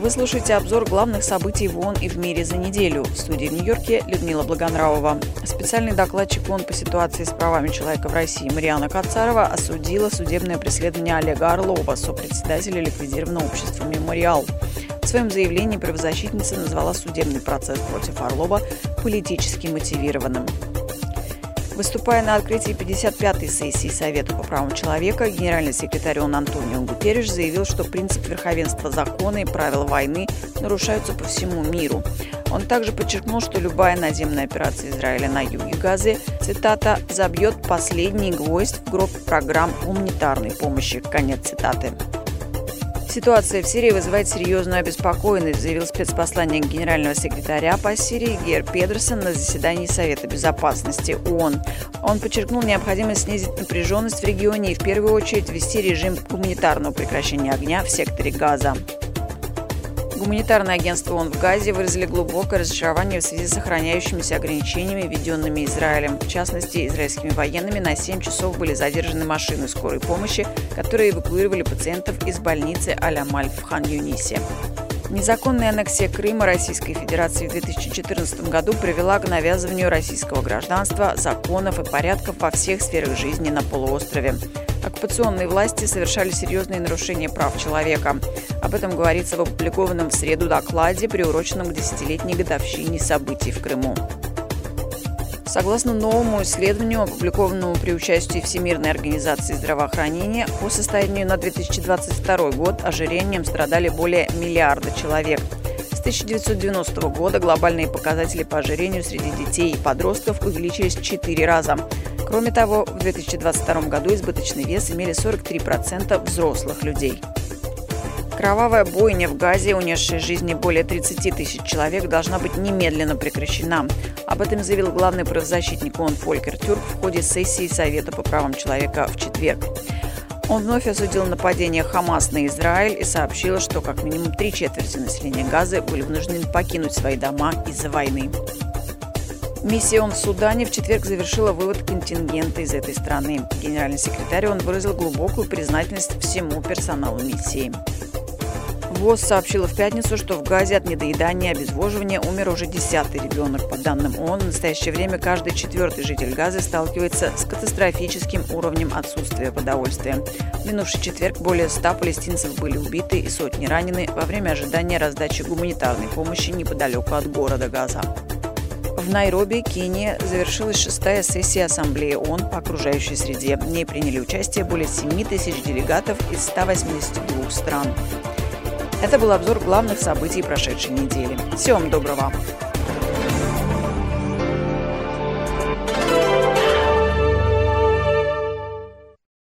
Вы слушаете обзор главных событий в ООН и в мире за неделю. В студии в Нью-Йорке Людмила Благонравова. Специальный докладчик ООН по ситуации с правами человека в России Мариана Кацарова осудила судебное преследование Олега Орлова, сопредседателя ликвидированного общества «Мемориал». В своем заявлении правозащитница назвала судебный процесс против Орлова политически мотивированным. Выступая на открытии 55-й сессии Совета по правам человека, генеральный секретарь ООН Антонио Гутерриш заявил, что принцип верховенства закона и правила войны нарушаются по всему миру. Он также подчеркнул, что любая наземная операция Израиля на юге Газы, цитата, «забьет последний гвоздь в гроб программ гуманитарной помощи». Конец цитаты. Ситуация в Сирии вызывает серьезную обеспокоенность, заявил спецпосланник генерального секретаря по Сирии Гер Педерсон на заседании Совета Безопасности ООН. Он подчеркнул необходимость снизить напряженность в регионе и в первую очередь ввести режим гуманитарного прекращения огня в секторе Газа. Гуманитарное агентство ООН в Газе выразили глубокое разочарование в связи с сохраняющимися ограничениями, введенными Израилем. В частности, израильскими военными на 7 часов были задержаны машины скорой помощи, которые эвакуировали пациентов из больницы Аль-Амаль в Хан-Юнисе. Незаконная аннексия Крыма Российской Федерации в 2014 году привела к навязыванию российского гражданства, законов и порядков во всех сферах жизни на полуострове. Оккупационные власти совершали серьезные нарушения прав человека. Об этом говорится в опубликованном в среду докладе, приуроченном к десятилетней годовщине событий в Крыму. Согласно новому исследованию, опубликованному при участии Всемирной организации здравоохранения, по состоянию на 2022 год ожирением страдали более миллиарда человек. С 1990 года глобальные показатели по ожирению среди детей и подростков увеличились в 4 раза. Кроме того, в 2022 году избыточный вес имели 43% взрослых людей. Кровавая бойня в Газе, унесшая жизни более 30 тысяч человек, должна быть немедленно прекращена. Об этом заявил главный правозащитник ООН Фолькер Тюрк в ходе сессии Совета по правам человека в четверг. Он вновь осудил нападение Хамас на Израиль и сообщил, что как минимум три четверти населения Газы были вынуждены покинуть свои дома из-за войны. Миссия ООН в Судане в четверг завершила вывод контингента из этой страны. Генеральный секретарь он выразил глубокую признательность всему персоналу миссии. ВОЗ сообщила в пятницу, что в Газе от недоедания и обезвоживания умер уже десятый ребенок. По данным ООН, в настоящее время каждый четвертый житель Газы сталкивается с катастрофическим уровнем отсутствия продовольствия. В минувший четверг более ста палестинцев были убиты и сотни ранены во время ожидания раздачи гуманитарной помощи неподалеку от города Газа. В Найроби, Кения, завершилась шестая сессия Ассамблеи ООН по окружающей среде. В ней приняли участие более 7 тысяч делегатов из 182 стран. Это был обзор главных событий прошедшей недели. Всего вам доброго!